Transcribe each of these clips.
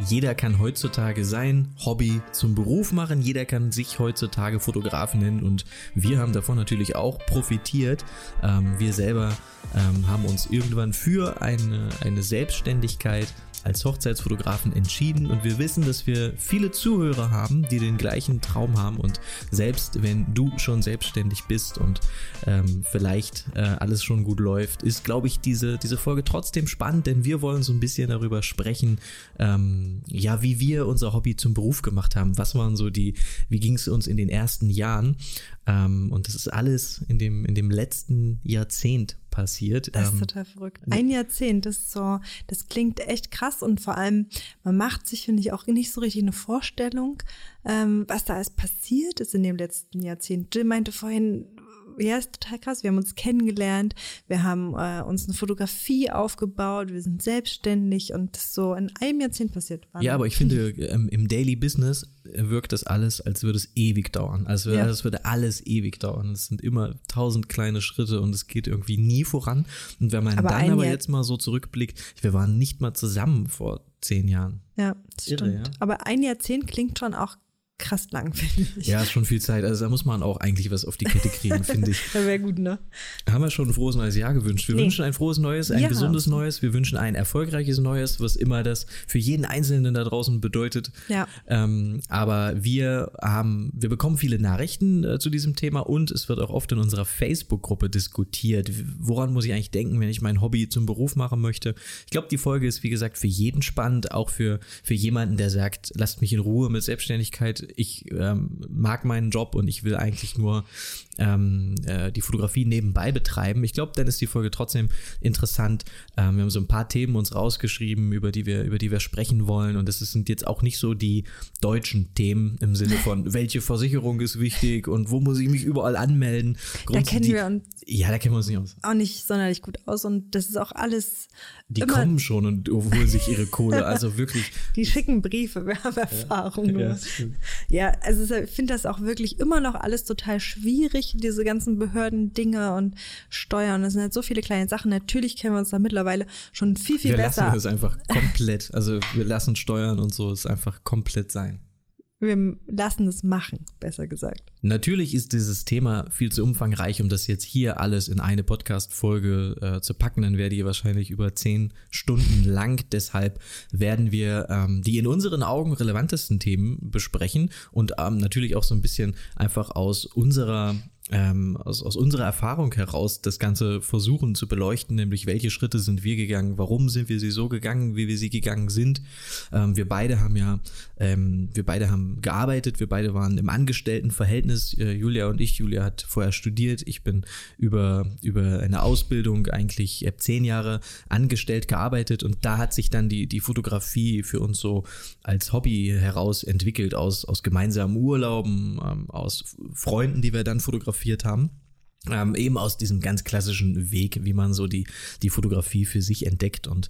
Jeder kann heutzutage sein Hobby zum Beruf machen. Jeder kann sich heutzutage Fotograf nennen und wir haben davon natürlich auch profitiert. Ähm, wir selber ähm, haben uns irgendwann für eine, eine Selbstständigkeit als Hochzeitsfotografen entschieden und wir wissen, dass wir viele Zuhörer haben, die den gleichen Traum haben und selbst wenn du schon selbstständig bist und ähm, vielleicht äh, alles schon gut läuft, ist, glaube ich, diese, diese Folge trotzdem spannend, denn wir wollen so ein bisschen darüber sprechen, ähm, ja, wie wir unser Hobby zum Beruf gemacht haben. Was waren so die, wie ging es uns in den ersten Jahren? Ähm, und das ist alles in dem, in dem letzten Jahrzehnt passiert. Das ist ähm, total verrückt. Ein Jahrzehnt, das ist so, das klingt echt krass und vor allem, man macht sich, finde ich, auch nicht so richtig eine Vorstellung, ähm, was da alles passiert ist in dem letzten Jahrzehnt. Jill meinte vorhin, ja, ist total krass. Wir haben uns kennengelernt, wir haben äh, uns eine Fotografie aufgebaut, wir sind selbstständig und das so in einem Jahrzehnt passiert. Wahnsinn. Ja, aber ich finde, ähm, im Daily Business wirkt das alles, als würde es ewig dauern. Als würde, ja. als würde alles ewig dauern. Es sind immer tausend kleine Schritte und es geht irgendwie nie voran. Und wenn man aber dann aber Jahr jetzt mal so zurückblickt, wir waren nicht mal zusammen vor zehn Jahren. Ja, das Irre, stimmt. Ja? Aber ein Jahrzehnt klingt schon auch krass lang, finde ich. Ja, ist schon viel Zeit. Also da muss man auch eigentlich was auf die Kette kriegen, finde ich. das wäre gut, ne? Haben wir schon ein frohes neues Jahr gewünscht. Wir nee. wünschen ein frohes neues, ein ja. gesundes neues. Wir wünschen ein erfolgreiches neues, was immer das für jeden Einzelnen da draußen bedeutet. Ja. Ähm, aber wir haben, wir bekommen viele Nachrichten äh, zu diesem Thema und es wird auch oft in unserer Facebook-Gruppe diskutiert. Woran muss ich eigentlich denken, wenn ich mein Hobby zum Beruf machen möchte? Ich glaube, die Folge ist, wie gesagt, für jeden spannend, auch für, für jemanden, der sagt, lasst mich in Ruhe mit Selbstständigkeit ich ähm, mag meinen Job und ich will eigentlich nur ähm, äh, die Fotografie nebenbei betreiben. Ich glaube, dann ist die Folge trotzdem interessant. Ähm, wir haben so ein paar Themen uns rausgeschrieben, über die wir, über die wir sprechen wollen. Und das sind jetzt auch nicht so die deutschen Themen im Sinne von, welche Versicherung ist wichtig und wo muss ich mich überall anmelden. Da kennen die, wir uns. Ja, da kennen wir uns nicht aus. Auch nicht sonderlich gut aus. Und das ist auch alles. Die kommen schon und holen sich ihre Kohle. Also wirklich. die schicken Briefe, wir haben Erfahrung. Ja, ja, also ich finde das auch wirklich immer noch alles total schwierig diese ganzen Behörden-Dinge und Steuern. Das sind halt so viele kleine Sachen. Natürlich kennen wir uns da mittlerweile schon viel, viel wir besser. Wir lassen es einfach komplett. Also wir lassen Steuern und so es einfach komplett sein. Wir lassen es machen, besser gesagt. Natürlich ist dieses Thema viel zu umfangreich, um das jetzt hier alles in eine Podcast-Folge äh, zu packen. Dann wäre die wahrscheinlich über zehn Stunden lang. Deshalb werden wir ähm, die in unseren Augen relevantesten Themen besprechen und ähm, natürlich auch so ein bisschen einfach aus unserer ähm, aus, aus unserer Erfahrung heraus das Ganze versuchen zu beleuchten, nämlich welche Schritte sind wir gegangen, warum sind wir sie so gegangen, wie wir sie gegangen sind. Ähm, wir beide haben ja, ähm, wir beide haben gearbeitet, wir beide waren im Angestelltenverhältnis, äh, Julia und ich. Julia hat vorher studiert, ich bin über, über eine Ausbildung eigentlich zehn Jahre angestellt gearbeitet und da hat sich dann die, die Fotografie für uns so als Hobby heraus entwickelt, aus, aus gemeinsamen Urlauben, ähm, aus Freunden, die wir dann fotografiert fotografiert haben. Ähm, eben aus diesem ganz klassischen Weg, wie man so die, die Fotografie für sich entdeckt und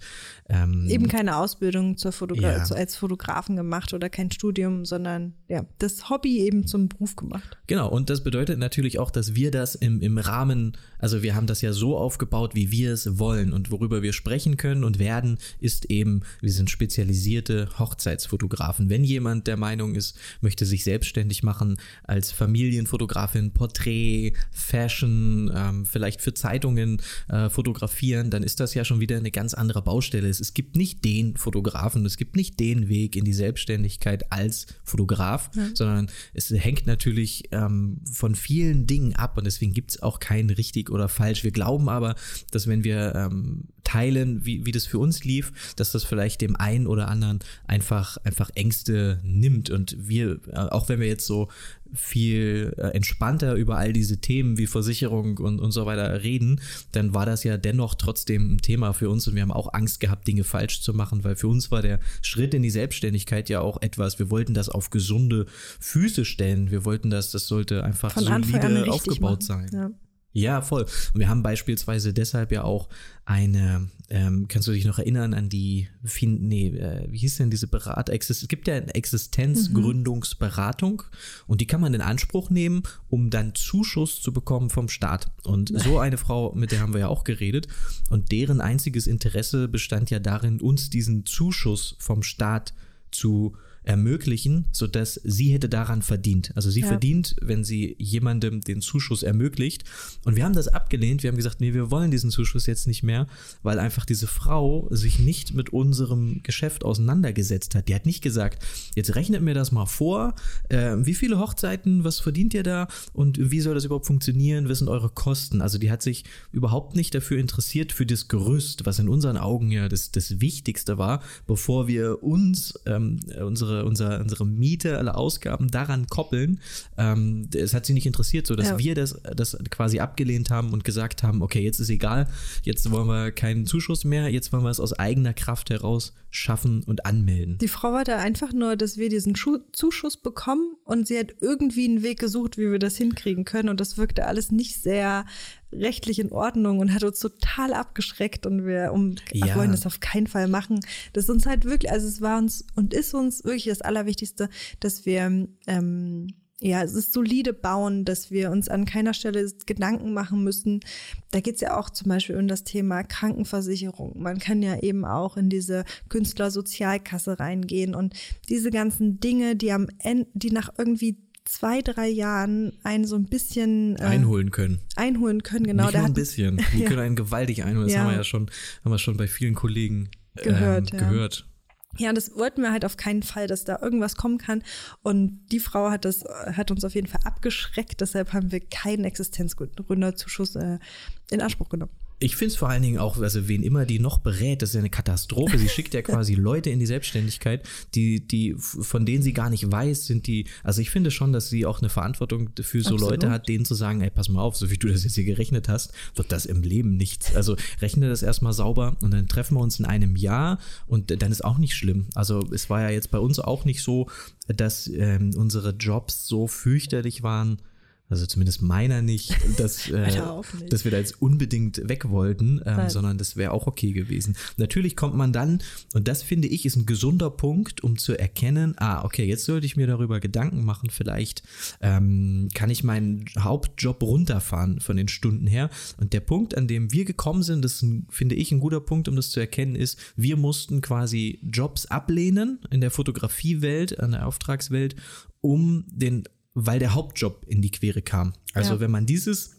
ähm, eben keine Ausbildung zur Fotogra ja. als Fotografen gemacht oder kein Studium, sondern ja, das Hobby eben zum Beruf gemacht. Genau, und das bedeutet natürlich auch, dass wir das im, im Rahmen, also wir haben das ja so aufgebaut, wie wir es wollen und worüber wir sprechen können und werden, ist eben, wir sind spezialisierte Hochzeitsfotografen. Wenn jemand der Meinung ist, möchte sich selbstständig machen als Familienfotografin, Porträt, Fashion, Fashion, ähm, vielleicht für Zeitungen äh, fotografieren, dann ist das ja schon wieder eine ganz andere Baustelle. Es, es gibt nicht den Fotografen, es gibt nicht den Weg in die Selbstständigkeit als Fotograf, mhm. sondern es hängt natürlich ähm, von vielen Dingen ab und deswegen gibt es auch kein richtig oder falsch. Wir glauben aber, dass wenn wir ähm, teilen, wie, wie das für uns lief, dass das vielleicht dem einen oder anderen einfach, einfach Ängste nimmt. Und wir, äh, auch wenn wir jetzt so viel äh, entspannter über all diese Themen wie Versicherung und, und so weiter reden, dann war das ja dennoch trotzdem ein Thema für uns und wir haben auch Angst gehabt, Dinge falsch zu machen, weil für uns war der Schritt in die Selbstständigkeit ja auch etwas, wir wollten das auf gesunde Füße stellen. Wir wollten das, das sollte einfach Von solide aufgebaut machen. sein. Ja. Ja, voll. Und wir haben beispielsweise deshalb ja auch eine, ähm, kannst du dich noch erinnern an die, nee, äh, wie hieß denn diese Beratung? Es gibt ja eine Existenzgründungsberatung und die kann man in Anspruch nehmen, um dann Zuschuss zu bekommen vom Staat. Und so eine Frau, mit der haben wir ja auch geredet und deren einziges Interesse bestand ja darin, uns diesen Zuschuss vom Staat zu ermöglichen, sodass sie hätte daran verdient. Also sie Ja. verdient, wenn sie jemandem den Zuschuss ermöglicht. Und wir haben das abgelehnt. Wir haben gesagt, nee, wir wollen diesen Zuschuss jetzt nicht mehr, weil einfach diese Frau sich nicht mit unserem Geschäft auseinandergesetzt hat. Die hat nicht gesagt, jetzt rechnet mir das mal vor, äh, wie viele Hochzeiten, was verdient ihr da und wie soll das überhaupt funktionieren, was sind eure Kosten? Also die hat sich überhaupt nicht dafür interessiert, für das Gerüst, was in unseren Augen ja das, das Wichtigste war, bevor wir uns ähm, unsere, unser, unsere Miete, alle Ausgaben daran koppeln. Ähm, es hat sie nicht interessiert, so dass Ja. wir das, das quasi abgelehnt haben und gesagt haben, okay, jetzt ist egal, jetzt wollen wir keinen Zuschuss mehr, jetzt wollen wir es aus eigener Kraft heraus schaffen und anmelden. Die Frau wollte einfach nur, dass wir diesen Schu Zuschuss bekommen und sie hat irgendwie einen Weg gesucht, wie wir das hinkriegen können. Und das wirkte alles nicht sehr rechtlich in Ordnung und hat uns total abgeschreckt und wir um, Ja. wollen das auf keinen Fall machen. Das ist uns halt wirklich, also es war uns und ist uns wirklich das Allerwichtigste, dass wir ähm, ja, es ist solide bauen, dass wir uns an keiner Stelle Gedanken machen müssen. Da geht es ja auch zum Beispiel um das Thema Krankenversicherung. Man kann ja eben auch in diese Künstlersozialkasse reingehen und diese ganzen Dinge, die am Ende, die nach irgendwie zwei, drei Jahren einen so ein bisschen äh, Einholen können. einholen können. Genau, Nicht nur ein bisschen. Die Ja. können einen gewaltig einholen. Das Ja. haben wir ja schon, haben wir schon bei vielen Kollegen ähm, Gehört, ja. gehört. Ja, das wollten wir halt auf keinen Fall, dass da irgendwas kommen kann. Und die Frau hat das, hat uns auf jeden Fall abgeschreckt. Deshalb haben wir keinen Existenzgründerzuschuss äh, in Anspruch genommen. Ich finde es vor allen Dingen auch, also wen immer die noch berät, das ist ja eine Katastrophe. Sie schickt ja quasi Leute in die Selbstständigkeit, die, die, von denen sie gar nicht weiß, sind die, also ich finde schon, dass sie auch eine Verantwortung für so Absolut. Leute hat, denen zu sagen, ey, pass mal auf, so wie du das jetzt hier gerechnet hast, wird das im Leben nichts. Also rechne das erstmal sauber und dann treffen wir uns in einem Jahr und dann ist auch nicht schlimm. Also es war ja jetzt bei uns auch nicht so, dass ähm, unsere Jobs so fürchterlich waren, also zumindest meiner nicht, dass, äh, nicht. dass wir da jetzt unbedingt weg wollten, ähm, sondern das wäre auch okay gewesen. Natürlich kommt man dann, und das finde ich ist ein gesunder Punkt, um zu erkennen, ah, okay, jetzt sollte ich mir darüber Gedanken machen, vielleicht ähm, kann ich meinen Hauptjob runterfahren von den Stunden her. Und der Punkt, an dem wir gekommen sind, das ist ein, finde ich ein guter Punkt, um das zu erkennen, ist, wir mussten quasi Jobs ablehnen in der Fotografiewelt, an der Auftragswelt, um den weil der Hauptjob in die Quere kam. Also Ja. wenn man dieses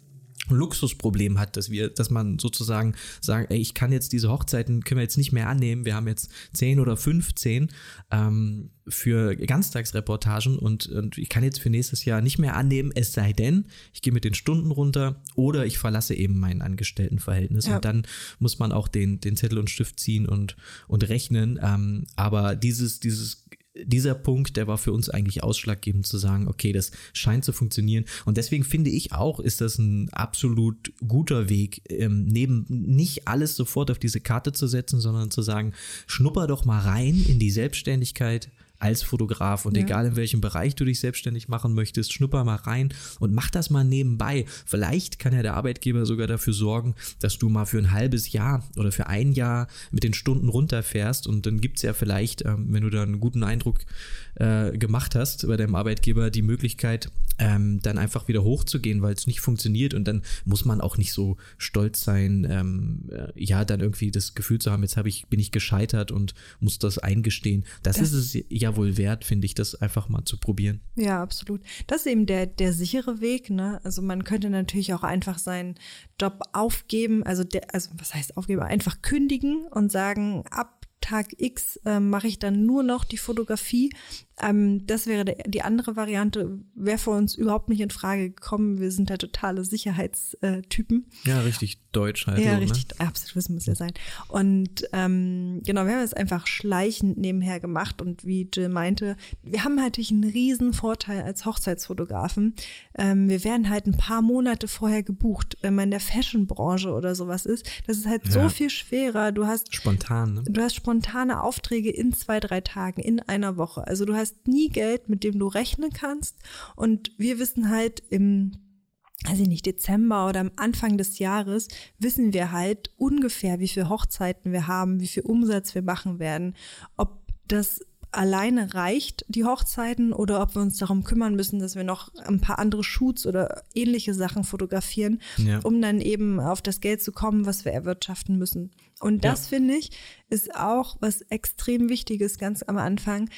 Luxusproblem hat, dass wir, dass man sozusagen sagt, ey, ich kann jetzt diese Hochzeiten, können wir jetzt nicht mehr annehmen, wir haben jetzt 10 oder 15 ähm, für Ganztagsreportagen und, und ich kann jetzt für nächstes Jahr nicht mehr annehmen, es sei denn, ich gehe mit den Stunden runter oder ich verlasse eben mein Angestelltenverhältnis Ja. und dann muss man auch den, den Zettel und Stift ziehen und, und rechnen. Ähm, aber dieses, dieses dieser Punkt, der war für uns eigentlich ausschlaggebend zu sagen, okay, das scheint zu funktionieren. Und deswegen finde ich auch, ist das ein absolut guter Weg, ähm, neben nicht alles sofort auf diese Karte zu setzen, sondern zu sagen, schnupper doch mal rein in die Selbstständigkeit als Fotograf und Ja. egal in welchem Bereich du dich selbstständig machen möchtest, schnupper mal rein und mach das mal nebenbei. Vielleicht kann ja der Arbeitgeber sogar dafür sorgen, dass du mal für ein halbes Jahr oder für ein Jahr mit den Stunden runterfährst und dann gibt's ja vielleicht, ähm, wenn du da einen guten Eindruck äh, gemacht hast bei deinem Arbeitgeber, die Möglichkeit, ähm, dann einfach wieder hochzugehen, weil es nicht funktioniert und dann muss man auch nicht so stolz sein, ähm, äh, ja, dann irgendwie das Gefühl zu haben, jetzt habe ich, bin ich gescheitert und muss das eingestehen. Das, Das- ist es ja wohl wert, finde ich, das einfach mal zu probieren. Ja, absolut. Das ist eben der, der sichere Weg, ne? Also man könnte natürlich auch einfach seinen Job aufgeben, also der, also was heißt aufgeben, einfach kündigen und sagen, ab Tag X ähm, mache ich dann nur noch die Fotografie. Ähm, das wäre der, die andere Variante, wäre für uns überhaupt nicht in Frage gekommen. Wir sind da totale Sicherheitstypen. Ja, richtig deutsch halt. Ja, so, richtig, absolut, das muss ja sein. Und ähm, genau, wir haben es einfach schleichend nebenher gemacht und wie Jill meinte, wir haben halt einen riesen Vorteil als Hochzeitsfotografen. Ähm, wir werden halt ein paar Monate vorher gebucht. Wenn man in der Fashion-Branche oder sowas ist, das ist halt so Ja. viel schwerer. Du hast Ne? Spontan, ne? Du hast spontane Aufträge in zwei, drei Tagen, in einer Woche. Also du hast nie Geld, mit dem du rechnen kannst. Und wir wissen halt im, also nicht Dezember oder am Anfang des Jahres, wissen wir halt ungefähr, wie viele Hochzeiten wir haben, wie viel Umsatz wir machen werden, ob das alleine reicht, die Hochzeiten, oder ob wir uns darum kümmern müssen, dass wir noch ein paar andere Shoots oder ähnliche Sachen fotografieren, Ja. um dann eben auf das Geld zu kommen, was wir erwirtschaften müssen. Und das, Ja. finde ich, ist auch was extrem Wichtiges ganz am Anfang,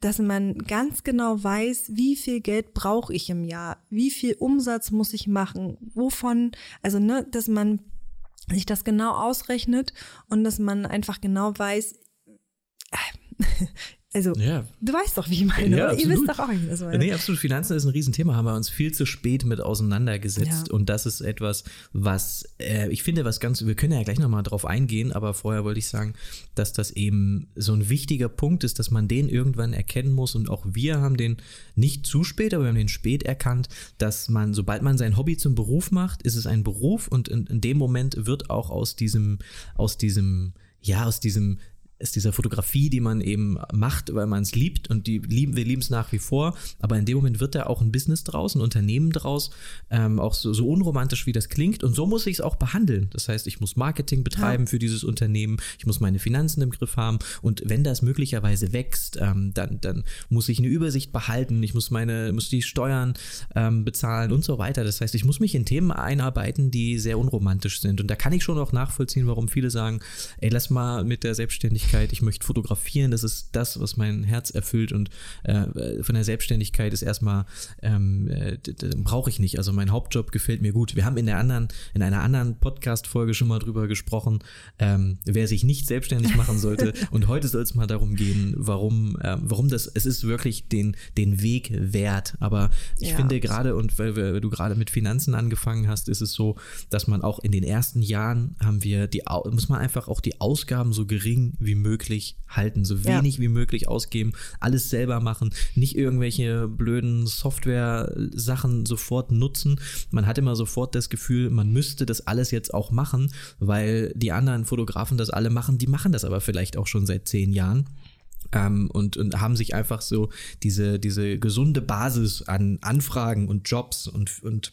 dass man ganz genau weiß, wie viel Geld brauche ich im Jahr, wie viel Umsatz muss ich machen, wovon, also ne, dass man sich das genau ausrechnet und dass man einfach genau weiß, äh, also Ja. du weißt doch, wie ich meine, Ja? Ihr wisst doch auch, wie ich das meine. Nee, absolut. Finanzen ist ein Riesenthema, haben wir uns viel zu spät mit auseinandergesetzt. Ja. Und das ist etwas, was äh, ich finde, was ganz, wir können ja gleich nochmal drauf eingehen, aber vorher wollte ich sagen, dass das eben so ein wichtiger Punkt ist, dass man den irgendwann erkennen muss. Und auch wir haben den nicht zu spät, aber wir haben den spät erkannt, dass man, sobald man sein Hobby zum Beruf macht, ist es ein Beruf und in, in dem Moment wird auch aus diesem, aus diesem, ja, aus diesem ist dieser Fotografie, die man eben macht, weil man es liebt und die lieben, wir lieben es nach wie vor, aber in dem Moment wird da auch ein Business draus, ein Unternehmen draus, ähm, auch so, so unromantisch wie das klingt. Und so muss ich es auch behandeln. Das heißt, ich muss Marketing betreiben für dieses Unternehmen, ich muss meine Finanzen im Griff haben. Und wenn das möglicherweise wächst, ähm, dann, dann muss ich eine Übersicht behalten, ich muss meine, muss die Steuern ähm, bezahlen und so weiter. Das heißt, ich muss mich in Themen einarbeiten, die sehr unromantisch sind. Und da kann ich schon auch nachvollziehen, warum viele sagen, ey, lass mal mit der Selbstständigkeit, ich möchte fotografieren, das ist das, was mein Herz erfüllt und äh, von der Selbstständigkeit ist erstmal, ähm, äh, brauche ich nicht, also mein Hauptjob gefällt mir gut. Wir haben in der anderen, in einer anderen Podcast-Folge schon mal drüber gesprochen, ähm, wer sich nicht selbstständig machen sollte und heute soll es mal darum gehen, warum, ähm, warum das, es ist wirklich den, den Weg wert, aber ich Ja. finde gerade und weil, weil du gerade mit Finanzen angefangen hast, ist es so, dass man auch in den ersten Jahren haben wir die, muss man einfach auch die Ausgaben so gering wie möglich halten, so Ja. wenig wie möglich ausgeben, alles selber machen, nicht irgendwelche blöden Software-Sachen sofort nutzen. Man hat immer sofort das Gefühl, man müsste das alles jetzt auch machen, weil die anderen Fotografen das alle machen, die machen das aber vielleicht auch schon seit zehn Jahren. Ähm, und, und haben sich einfach so diese, diese gesunde Basis an Anfragen und Jobs und, und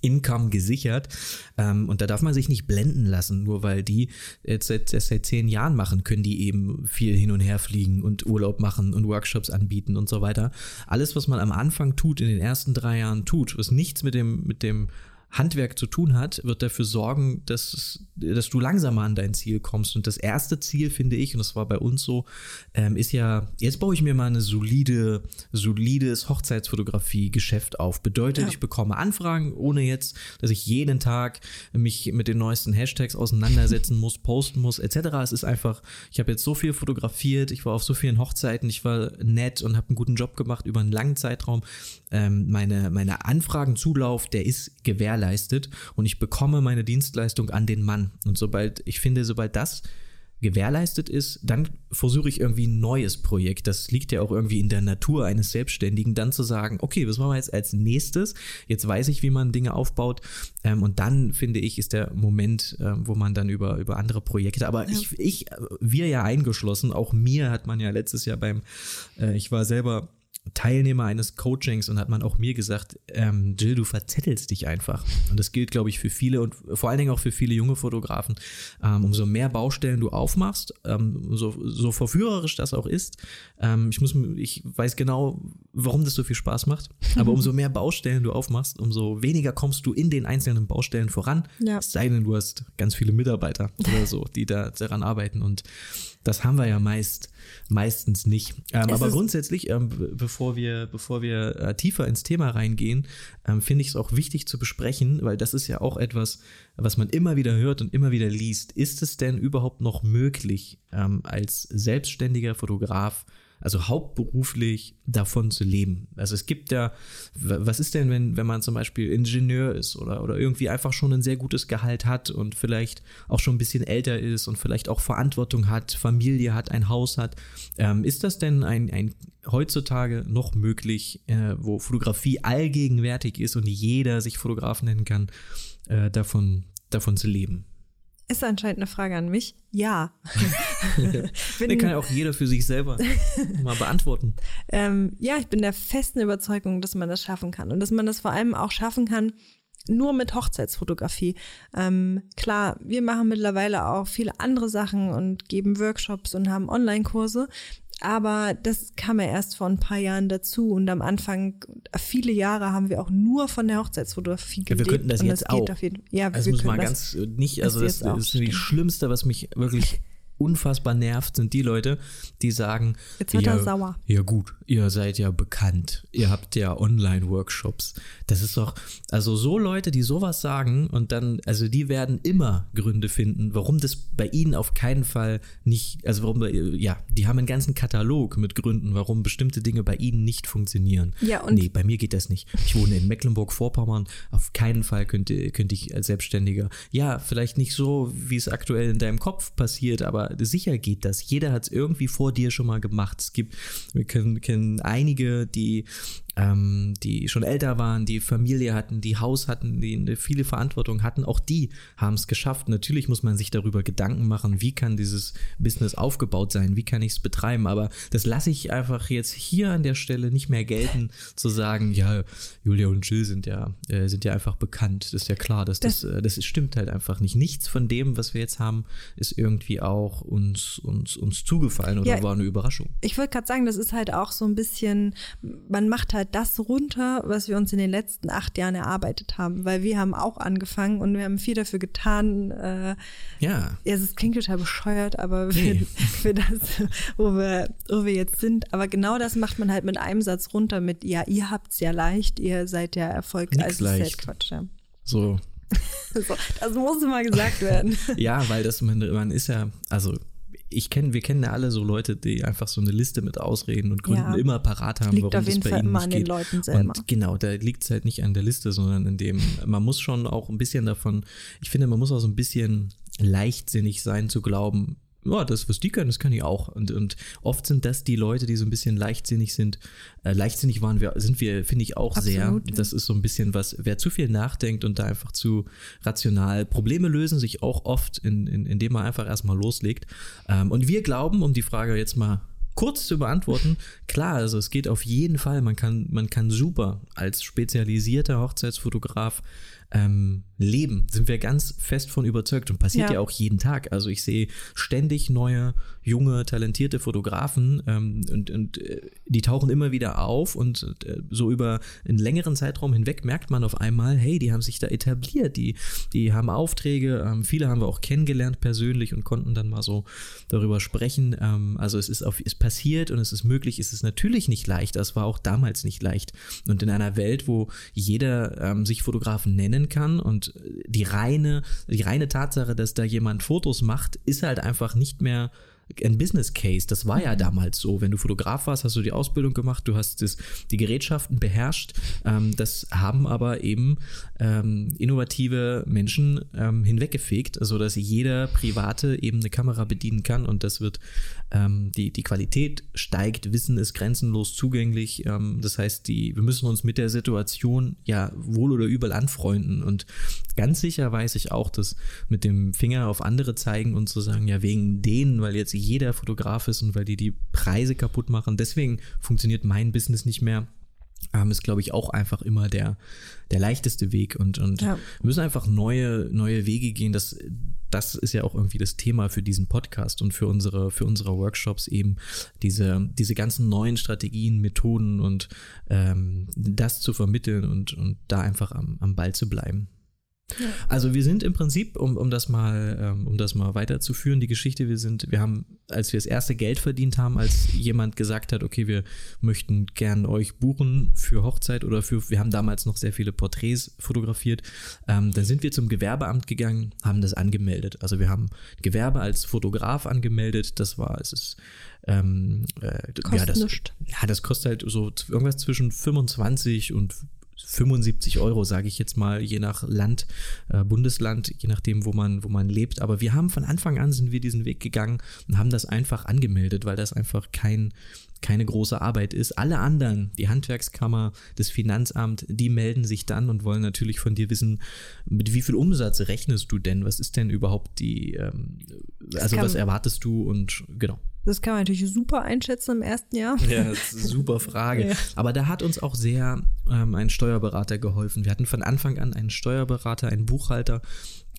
Income gesichert. Ähm, und da darf man sich nicht blenden lassen, nur weil die jetzt seit, das seit zehn Jahren machen, können die eben viel hin und her fliegen und Urlaub machen und Workshops anbieten und so weiter. Alles, was man am Anfang tut, in den ersten drei Jahren tut, was nichts mit dem, mit dem Handwerk zu tun hat, wird dafür sorgen, dass, dass du langsamer an dein Ziel kommst. Und das erste Ziel, finde ich, und das war bei uns so, ähm, ist ja, jetzt baue ich mir mal eine solide, solides Hochzeitsfotografie-Geschäft auf. Bedeutet, Ja. ich bekomme Anfragen, ohne jetzt, dass ich jeden Tag mich mit den neuesten Hashtags auseinandersetzen muss, posten muss, etc. Es ist einfach, ich habe jetzt so viel fotografiert, ich war auf so vielen Hochzeiten, ich war nett und habe einen guten Job gemacht über einen langen Zeitraum. Ähm, meine, meine Anfragenzulauf, der ist gewährleistet und ich bekomme meine Dienstleistung an den Mann. Und sobald, ich finde, sobald das gewährleistet ist, dann versuche ich irgendwie ein neues Projekt. Das liegt ja auch irgendwie in der Natur eines Selbstständigen, dann zu sagen, okay, was machen wir jetzt als nächstes? Jetzt weiß ich, wie man Dinge aufbaut. Ähm, und dann, finde ich, ist der Moment, ähm, wo man dann über, über andere Projekte, aber ich, ich, äh, wir ja eingeschlossen, auch mir hat man ja letztes Jahr beim, äh, ich war selber Teilnehmer eines Coachings und hat man auch mir gesagt, ähm, Jill, du verzettelst dich einfach. Und das gilt, glaube ich, für viele und vor allen Dingen auch für viele junge Fotografen. Ähm, umso mehr Baustellen du aufmachst, ähm, so, so verführerisch das auch ist, ähm, ich, muss, ich weiß genau, warum das so viel Spaß macht, aber umso mehr Baustellen du aufmachst, umso weniger kommst du in den einzelnen Baustellen voran. Ja. Es sei denn, du hast ganz viele Mitarbeiter oder so, die da daran arbeiten. Und das haben wir ja meist, meistens nicht. Ähm, aber grundsätzlich, ähm, be- bevor wir, bevor wir äh, tiefer ins Thema reingehen, ähm, finde ich es auch wichtig zu besprechen, weil das ist ja auch etwas, was man immer wieder hört und immer wieder liest. Ist es denn überhaupt noch möglich, ähm, als selbstständiger Fotograf also hauptberuflich davon zu leben. Also es gibt ja, was ist denn, wenn, wenn man zum Beispiel Ingenieur ist oder, oder irgendwie einfach schon ein sehr gutes Gehalt hat und vielleicht auch schon ein bisschen älter ist und vielleicht auch Verantwortung hat, Familie hat, ein Haus hat. Ähm, ist das denn ein, ein heutzutage noch möglich, äh, wo Fotografie allgegenwärtig ist und jeder sich Fotograf nennen kann, äh, davon, davon zu leben? Ist anscheinend eine Frage an mich. Ja. Bin- Den kann ja auch jeder für sich selber mal beantworten. Ähm, ja, ich bin der festen Überzeugung, dass man das schaffen kann und dass man das vor allem auch schaffen kann, nur mit Hochzeitsfotografie. Ähm, klar, wir machen mittlerweile auch viele andere Sachen und geben Workshops und haben Online-Kurse. Aber das kam ja erst vor ein paar Jahren dazu und am Anfang, viele Jahre haben wir auch nur von der Hochzeitsfotografie Ja, wir gelebt. könnten das jetzt auch. Geht auf jeden, ja, Also wir muss können mal das, ganz äh, nicht, also das das, auch das ist stimmt. Schlimmste, was mich wirklich unfassbar nervt, sind die Leute, die sagen, Jetzt wird ja, er sauer. ja gut, ihr seid ja bekannt, ihr habt ja Online-Workshops. Das ist doch, also so Leute, die sowas sagen und dann, also die werden immer Gründe finden, warum das bei ihnen auf keinen Fall nicht, also warum, ja, die haben einen ganzen Katalog mit Gründen, warum bestimmte Dinge bei ihnen nicht funktionieren. Ja, und- nee, bei mir geht das nicht. Ich wohne in Mecklenburg-Vorpommern. Auf keinen Fall könnte, könnte ich als Selbstständiger, ja, vielleicht nicht so, wie es aktuell in deinem Kopf passiert, aber sicher geht das. Jeder hat es irgendwie vor dir schon mal gemacht. Es gibt, wir kennen, kennen einige, die, ähm, die schon älter waren, die Familie hatten, die Haus hatten, die eine viele Verantwortung hatten. Auch die haben es geschafft. Natürlich muss man sich darüber Gedanken machen, wie kann dieses Business aufgebaut sein, wie kann ich es betreiben. Aber das lasse ich einfach jetzt hier an der Stelle nicht mehr gelten, zu sagen, ja, Julia und Jill sind ja, äh, sind ja einfach bekannt. Das ist ja klar, dass das, äh, das stimmt halt einfach nicht. Nichts von dem, was wir jetzt haben, ist irgendwie auch uns, uns, uns zugefallen oder Ja. war eine Überraschung. Ich wollte gerade sagen, das ist halt auch so ein bisschen, man macht halt das runter, was wir uns in den letzten acht Jahren erarbeitet haben, weil wir haben auch angefangen und wir haben viel dafür getan. Äh, Ja. ja, es klingt total bescheuert, aber für, Nee. für das, wo wir, wo wir jetzt sind. Aber genau das macht man halt mit einem Satz runter mit, ja, ihr habt's ja leicht, ihr seid ja Erfolg. Nix Also leicht. Quatsch, ja. So, So, das muss mal gesagt werden. Ja, weil das man, man ist ja, also ich kenne, wir kennen ja alle so Leute, die einfach so eine Liste mit Ausreden und Gründen Ja. immer parat haben, Liegt warum auf das jeden bei Fall ihnen immer nicht an den geht. Leuten selber. Und genau, da liegt es halt nicht an der Liste, sondern in dem, man muss schon auch ein bisschen davon, ich finde, man muss auch so ein bisschen leichtsinnig sein zu glauben, ja, das, was die können, das kann ich auch. Und, und oft sind das die Leute, die so ein bisschen leichtsinnig sind. Äh, leichtsinnig waren wir, sind wir, finde ich, auch Absolut, sehr. Das ist so ein bisschen was, wer zu viel nachdenkt und da einfach zu rational Probleme lösen sich auch oft, in, in, indem man einfach erstmal loslegt. Ähm, und wir glauben, um die Frage jetzt mal kurz zu beantworten, klar, also es geht auf jeden Fall, man kann, man kann super als spezialisierter Hochzeitsfotograf ähm, leben, sind wir ganz fest von überzeugt und passiert ja. Ja. auch jeden Tag. Also ich sehe ständig neue, junge, talentierte Fotografen ähm, und, und äh, die tauchen immer wieder auf und äh, so über einen längeren Zeitraum hinweg merkt man auf einmal, hey, die haben sich da etabliert, die, die haben Aufträge, ähm, viele haben wir auch kennengelernt persönlich und konnten dann mal so darüber sprechen. Ähm, also es ist auf, es passiert und es ist möglich, es ist natürlich nicht leicht, das war auch damals nicht leicht. Und in einer Welt, wo jeder ähm, sich Fotografen nennen kann und die reine, die reine Tatsache, dass da jemand Fotos macht, ist halt einfach nicht mehr ein Business Case. Das war ja damals so. Wenn du Fotograf warst, hast du die Ausbildung gemacht, du hast das, die Gerätschaften beherrscht. Ähm, das haben aber eben ähm, innovative Menschen ähm, hinweggefegt, sodass jeder Private eben eine Kamera bedienen kann und das wird, ähm, die, die Qualität steigt, Wissen ist grenzenlos zugänglich. Ähm, das heißt, die, wir müssen uns mit der Situation ja wohl oder übel anfreunden und ganz sicher weiß ich auch, dass mit dem Finger auf andere zeigen und zu sagen, ja, wegen denen, weil jetzt jeder Fotograf ist und weil die die Preise kaputt machen, deswegen funktioniert mein Business nicht mehr. Ähm, ist, glaube ich, auch einfach immer der, der leichteste Weg und, und Ja. wir müssen einfach neue, neue Wege gehen. Das, das ist ja auch irgendwie das Thema für diesen Podcast und für unsere, für unsere Workshops eben diese, diese ganzen neuen Strategien, Methoden und ähm, das zu vermitteln und, und da einfach am, am Ball zu bleiben. Also wir sind im Prinzip, um, um das mal, ähm, um das mal weiterzuführen, die Geschichte, wir sind, wir haben, als wir das erste Geld verdient haben, als jemand gesagt hat, okay, wir möchten gern euch buchen für Hochzeit oder für, wir haben damals noch sehr viele Porträts fotografiert, ähm, dann sind wir zum Gewerbeamt gegangen, haben das angemeldet. Also wir haben Gewerbe als Fotograf angemeldet, das war, es ist, ähm, äh, ja, Kostet das, ja, das kostet halt so irgendwas zwischen 25 und 75 Euro, sage ich jetzt mal, je nach Land, äh, Bundesland, je nachdem, wo man, wo man lebt. Aber wir haben von Anfang an sind wir diesen Weg gegangen und haben das einfach angemeldet, weil das einfach kein, keine große Arbeit ist. Alle anderen, die Handwerkskammer, das Finanzamt, die melden sich dann und wollen natürlich von dir wissen, mit wie viel Umsatz rechnest du denn? Was ist denn überhaupt die, ähm, also was erwartest du und genau. Das kann man natürlich super einschätzen im ersten Jahr. Ja, das ist eine super Frage. Ja. Aber da hat uns auch sehr ähm, ein Steuerberater geholfen. Wir hatten von Anfang an einen Steuerberater, einen Buchhalter,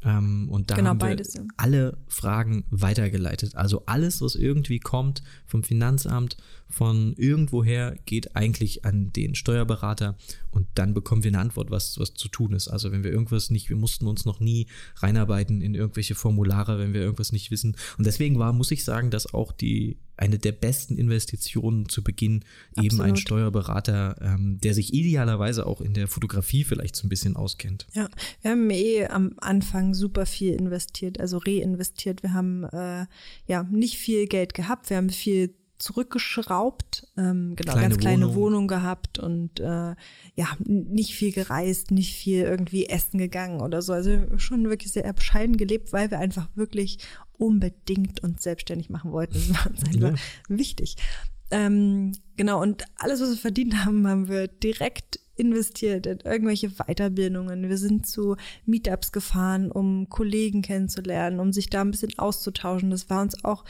Ähm, und da Genau, haben wir beides, ja. alle Fragen weitergeleitet. Also alles, was irgendwie kommt vom Finanzamt, von irgendwoher, geht eigentlich an den Steuerberater und dann bekommen wir eine Antwort, was, was zu tun ist. Also wenn wir irgendwas nicht, wir mussten uns noch nie reinarbeiten in irgendwelche Formulare, wenn wir irgendwas nicht wissen. Und deswegen war, muss ich sagen, dass auch die eine der besten Investitionen zu Beginn eben ein Absolut. Steuerberater, ähm, der sich idealerweise auch in der Fotografie vielleicht so ein bisschen auskennt. Ja, wir haben eh am Anfang super viel investiert, also reinvestiert. Wir haben äh, ja nicht viel Geld gehabt, wir haben viel zurückgeschraubt, ähm, genau, Kleine ganz kleine Wohnung. Wohnung, gehabt und äh, ja, nicht viel gereist, nicht viel irgendwie essen gegangen oder so. Also schon wirklich sehr bescheiden gelebt, weil wir einfach wirklich unbedingt uns selbstständig machen wollten. Das war uns einfach wichtig. Ähm, genau, und alles, was wir verdient haben, haben wir direkt investiert in irgendwelche Weiterbildungen. Wir sind zu Meetups gefahren, um Kollegen kennenzulernen, um sich da ein bisschen auszutauschen. Das war uns auch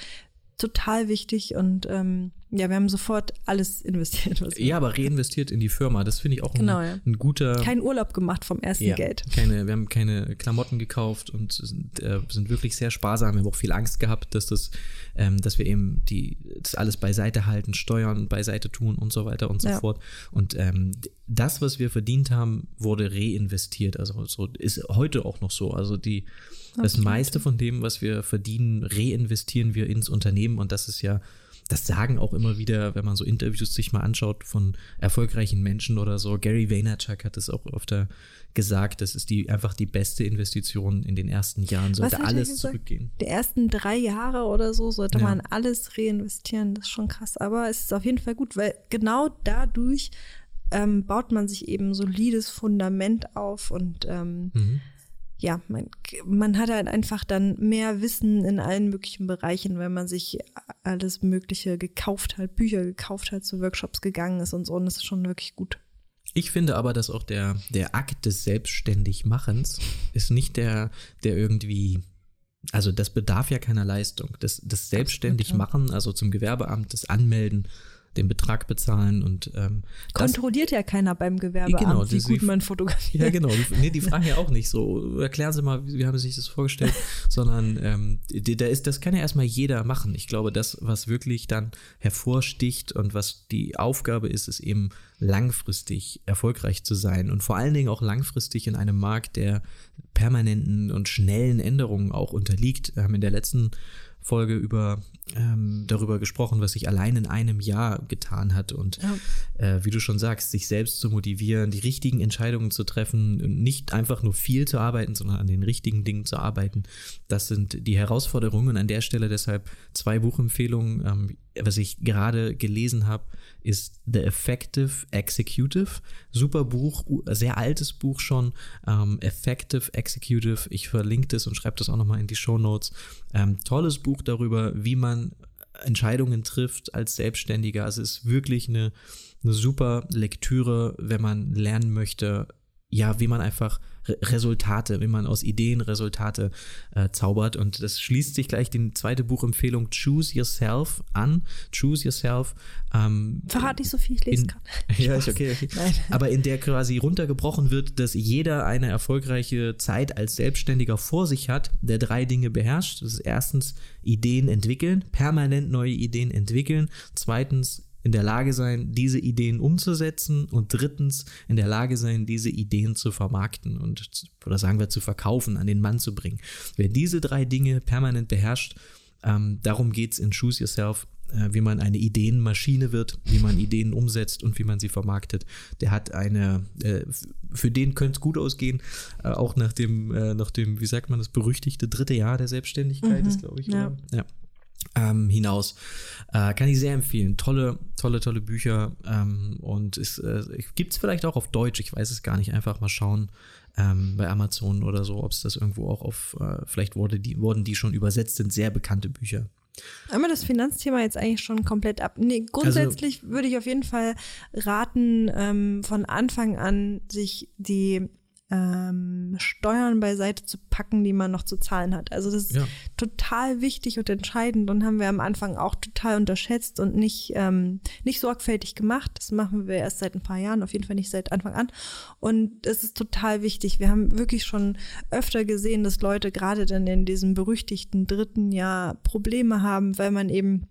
total wichtig und ähm, ja, wir haben sofort alles investiert. Was Ja, aber reinvestiert in die Firma, das finde ich auch Genau, ein, ja. ein guter. Keinen Urlaub gemacht vom ersten ja, Geld. Keine, wir haben keine Klamotten gekauft und sind, äh, sind wirklich sehr sparsam. Wir haben auch viel Angst gehabt, dass das, ähm, dass wir eben die, das alles beiseite halten, Steuern beiseite tun und so weiter und so Ja. fort. Und ähm, das, was wir verdient haben, wurde reinvestiert. Also so ist heute auch noch so. Also die das Absolut. meiste von dem, was wir verdienen, reinvestieren wir ins Unternehmen und das ist ja das sagen auch immer wieder, wenn man so Interviews sich mal anschaut von erfolgreichen Menschen oder so. Gary Vaynerchuk hat es auch öfter gesagt, das ist die einfach die beste Investition in den ersten Jahren. Sollte alles zurückgehen. Die ersten drei Jahre oder so sollte Ja. man alles reinvestieren. Das ist schon krass. Aber es ist auf jeden Fall gut, weil genau dadurch ähm, baut man sich eben solides Fundament auf und ähm, Mhm. Ja, man, man hat halt einfach dann mehr Wissen in allen möglichen Bereichen, wenn man sich alles Mögliche gekauft hat, Bücher gekauft hat, zu Workshops gegangen ist und so. Und das ist schon wirklich gut. Ich finde aber, dass auch der, der Akt des Selbstständigmachens ist nicht der, der irgendwie, also das bedarf ja keiner Leistung. Das, das Selbstständigmachen, also zum Gewerbeamt, das Anmelden, den Betrag bezahlen und ähm, das, Kontrolliert ja keiner beim Gewerbeamt, Genau, wie das- gut man fotografiert. Ja, genau. Die, nee, die fragen ja auch nicht so, erklären Sie mal, wie, wie haben Sie sich das vorgestellt, sondern ähm, da ist, das kann ja erstmal jeder machen. Ich glaube, das, was wirklich dann hervorsticht und was die Aufgabe ist, ist eben langfristig erfolgreich zu sein und vor allen Dingen auch langfristig in einem Markt, der permanenten und schnellen Änderungen auch unterliegt. Wir haben in der letzten Folge über ähm, darüber gesprochen, was sich allein in einem Jahr getan hat und Ja. äh, wie du schon sagst, sich selbst zu motivieren, die richtigen Entscheidungen zu treffen und nicht einfach nur viel zu arbeiten, sondern an den richtigen Dingen zu arbeiten. Das sind die Herausforderungen. An der Stelle deshalb zwei Buchempfehlungen. Ähm, was ich gerade gelesen habe, ist The Effective Executive. Super Buch, sehr altes Buch schon. Ähm, Effective Executive. Ich verlinke das und schreibe das auch nochmal in die Show Notes. Ähm, tolles Buch darüber, wie man Entscheidungen trifft als Selbstständiger. Also es ist wirklich eine, eine super Lektüre, wenn man lernen möchte, ja, wie man einfach Re Resultate, wie man aus Ideen Resultate äh, zaubert. Und das schließt sich gleich die zweite Buchempfehlung Choose Yourself an. Choose Yourself. Ähm, Verrat nicht so viel, ich lese in- gerade. ja, ist okay, okay. Nein. Aber in der quasi runtergebrochen wird, dass jeder eine erfolgreiche Zeit als Selbstständiger vor sich hat, der drei Dinge beherrscht. Das ist erstens Ideen entwickeln, permanent neue Ideen entwickeln. Zweitens in der Lage sein, diese Ideen umzusetzen und drittens in der Lage sein, diese Ideen zu vermarkten und oder sagen wir zu verkaufen, an den Mann zu bringen. Wer diese drei Dinge permanent beherrscht, ähm, darum geht's in Choose Yourself, äh, wie man eine Ideenmaschine wird, wie man Ideen umsetzt und wie man sie vermarktet. Der hat eine, äh, für den könnte es gut ausgehen, äh, auch nach dem, äh, nach dem, wie sagt man das, berüchtigte dritte Jahr der Selbstständigkeit Mhm, ist, glaube ich, ja. oder? Ja. Ähm, hinaus. Äh, kann ich sehr empfehlen. Tolle, tolle, tolle Bücher. Ähm, und es äh, gibt es vielleicht auch auf Deutsch. Ich weiß es gar nicht. Einfach mal schauen ähm, bei Amazon oder so, ob es das irgendwo auch auf, äh, vielleicht wurde die, wurden die schon übersetzt, sind sehr bekannte Bücher. Haben wir das Finanzthema jetzt eigentlich schon komplett ab? Nee, grundsätzlich würde ich auf jeden Fall raten, ähm, von Anfang an sich die ähm, Steuern beiseite zu packen, die man noch zu zahlen hat. Also das ist Ja. total wichtig und entscheidend und haben wir am Anfang auch total unterschätzt und nicht, ähm, nicht sorgfältig gemacht. Das machen wir erst seit ein paar Jahren, auf jeden Fall nicht seit Anfang an. Und es ist total wichtig. Wir haben wirklich schon öfter gesehen, dass Leute gerade dann in diesem berüchtigten dritten Jahr Probleme haben, weil man eben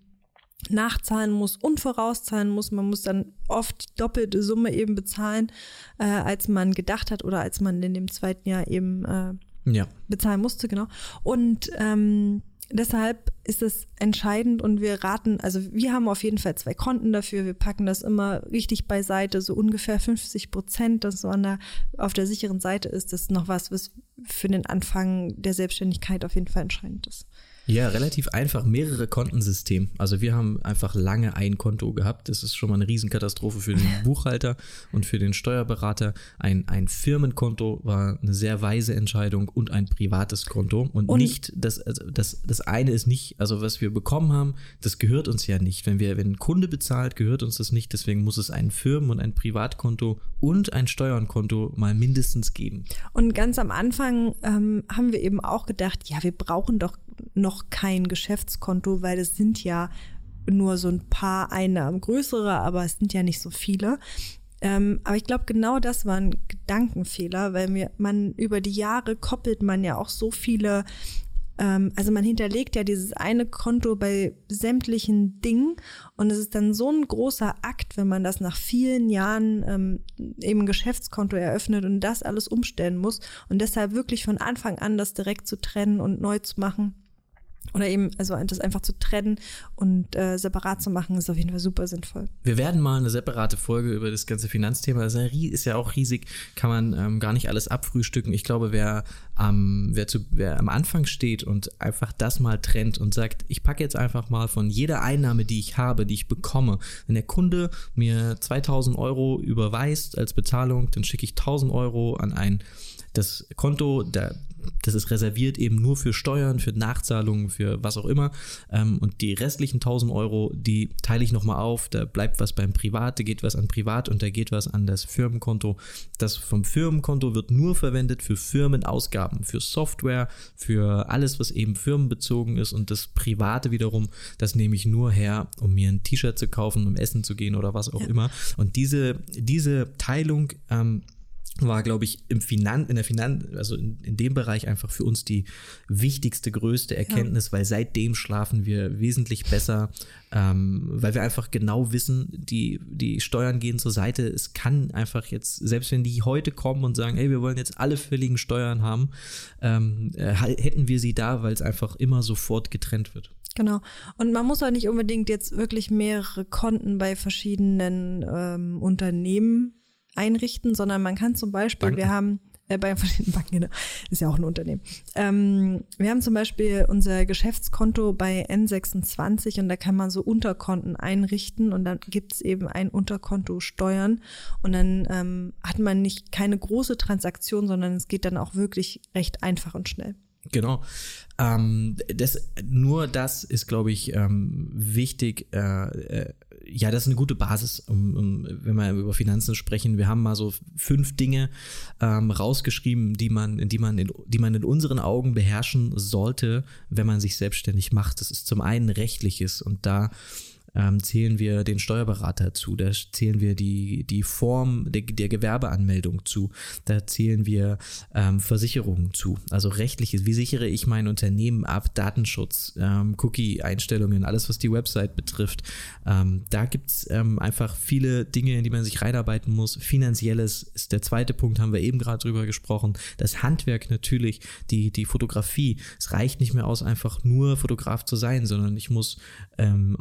nachzahlen muss und vorauszahlen muss. Man muss dann oft die doppelte Summe eben bezahlen, äh, als man gedacht hat oder als man in dem zweiten Jahr eben äh, Ja. bezahlen musste, genau. Und ähm, deshalb ist es entscheidend und wir raten, also wir haben auf jeden Fall zwei Konten dafür. Wir packen das immer richtig beiseite, so ungefähr 50 Prozent, dass so an der, auf der sicheren Seite ist. Das ist noch was, was für den Anfang der Selbstständigkeit auf jeden Fall entscheidend ist. Ja, relativ einfach, mehrere Kontensystem. Also wir haben einfach lange ein Konto gehabt. Das ist schon mal eine Riesenkatastrophe für den Buchhalter und für den Steuerberater. Ein, ein Firmenkonto war eine sehr weise Entscheidung und ein privates Konto. Und, Und- nicht, das, also das, das eine ist nicht, also was wir bekommen haben, das gehört uns ja nicht. Wenn wir, wenn ein Kunde bezahlt, gehört uns das nicht. Deswegen muss es ein Firmen- und ein Privatkonto und ein Steuernkonto mal mindestens geben. Und ganz am Anfang ähm, haben wir eben auch gedacht, ja, wir brauchen doch noch kein Geschäftskonto, weil es sind ja nur so ein paar Einnahmen größere, aber es sind ja nicht so viele. Ähm, aber ich glaube, genau das war ein Gedankenfehler, weil mir, man über die Jahre koppelt man ja auch so viele also man hinterlegt ja dieses eine Konto bei sämtlichen Dingen und es ist dann so ein großer Akt, wenn man das nach vielen Jahren ähm, eben Geschäftskonto eröffnet und das alles umstellen muss und deshalb wirklich von Anfang an das direkt zu trennen und neu zu machen oder eben also das einfach zu trennen und äh, separat zu machen, ist auf jeden Fall super sinnvoll. Wir werden mal eine separate Folge über das ganze Finanzthema. Das ist ja, auch riesig, kann man ähm, gar nicht alles abfrühstücken. Ich glaube, wer, am wer, zu, wer am Anfang steht und einfach das mal trennt und sagt, ich packe jetzt einfach mal von jeder Einnahme, die ich habe, die ich bekomme, wenn der Kunde mir 2000 Euro überweist als Bezahlung, dann schicke ich 1000 Euro an ein das Konto, da, das ist reserviert eben nur für Steuern, für Nachzahlungen, für was auch immer. Ähm, und die restlichen 1000 Euro, die teile ich nochmal auf. Da bleibt was beim Privat, da geht was an Privat und da geht was an das Firmenkonto. Das vom Firmenkonto wird nur verwendet für Firmenausgaben, für Software, für alles, was eben firmenbezogen ist. Und das Private wiederum, das nehme ich nur her, um mir ein T-Shirt zu kaufen, um essen zu gehen oder was auch Ja. immer. Und diese, diese Teilung, ähm, war, glaube ich, im Finan in der Finan also in, in dem Bereich einfach für uns die wichtigste, größte Erkenntnis, weil seitdem schlafen wir wesentlich besser, ähm, weil wir einfach genau wissen, die, die Steuern gehen zur Seite. Es kann einfach jetzt, selbst wenn die heute kommen und sagen, ey, wir wollen jetzt alle fälligen Steuern haben, ähm, äh, hätten wir sie da, weil es einfach immer sofort getrennt wird. Genau. Und man muss auch nicht unbedingt jetzt wirklich mehrere Konten bei verschiedenen ähm, Unternehmen einrichten, sondern man kann zum Beispiel, Banken. wir haben äh, bei verschiedenen Banken, genau, ist ja auch ein Unternehmen. Ähm, wir haben zum Beispiel unser Geschäftskonto bei N26 und da kann man so Unterkonten einrichten und dann gibt es eben ein Unterkonto Steuern und dann ähm, hat man nicht keine große Transaktion, sondern es geht dann auch wirklich recht einfach und schnell. Genau. Ähm, das, nur das ist, glaube ich, ähm, wichtig. Äh, äh, ja, das ist eine gute Basis, um, um, wenn wir über Finanzen sprechen. Wir haben mal so fünf Dinge ähm, rausgeschrieben, die man, die man, in, die man in unseren Augen beherrschen sollte, wenn man sich selbstständig macht. Das ist zum einen rechtliches und da ähm, zählen wir den Steuerberater zu, da zählen wir die, die Form der, der Gewerbeanmeldung zu, da zählen wir ähm, Versicherungen zu, also rechtliches, wie sichere ich mein Unternehmen ab, Datenschutz, ähm, Cookie-Einstellungen, alles was die Website betrifft. Ähm, da gibt's ähm, einfach viele Dinge, in die man sich reinarbeiten muss. Finanzielles ist der zweite Punkt, haben wir eben gerade drüber gesprochen. Das Handwerk natürlich, die, die Fotografie. Es reicht nicht mehr aus, einfach nur Fotograf zu sein, sondern ich muss ähm,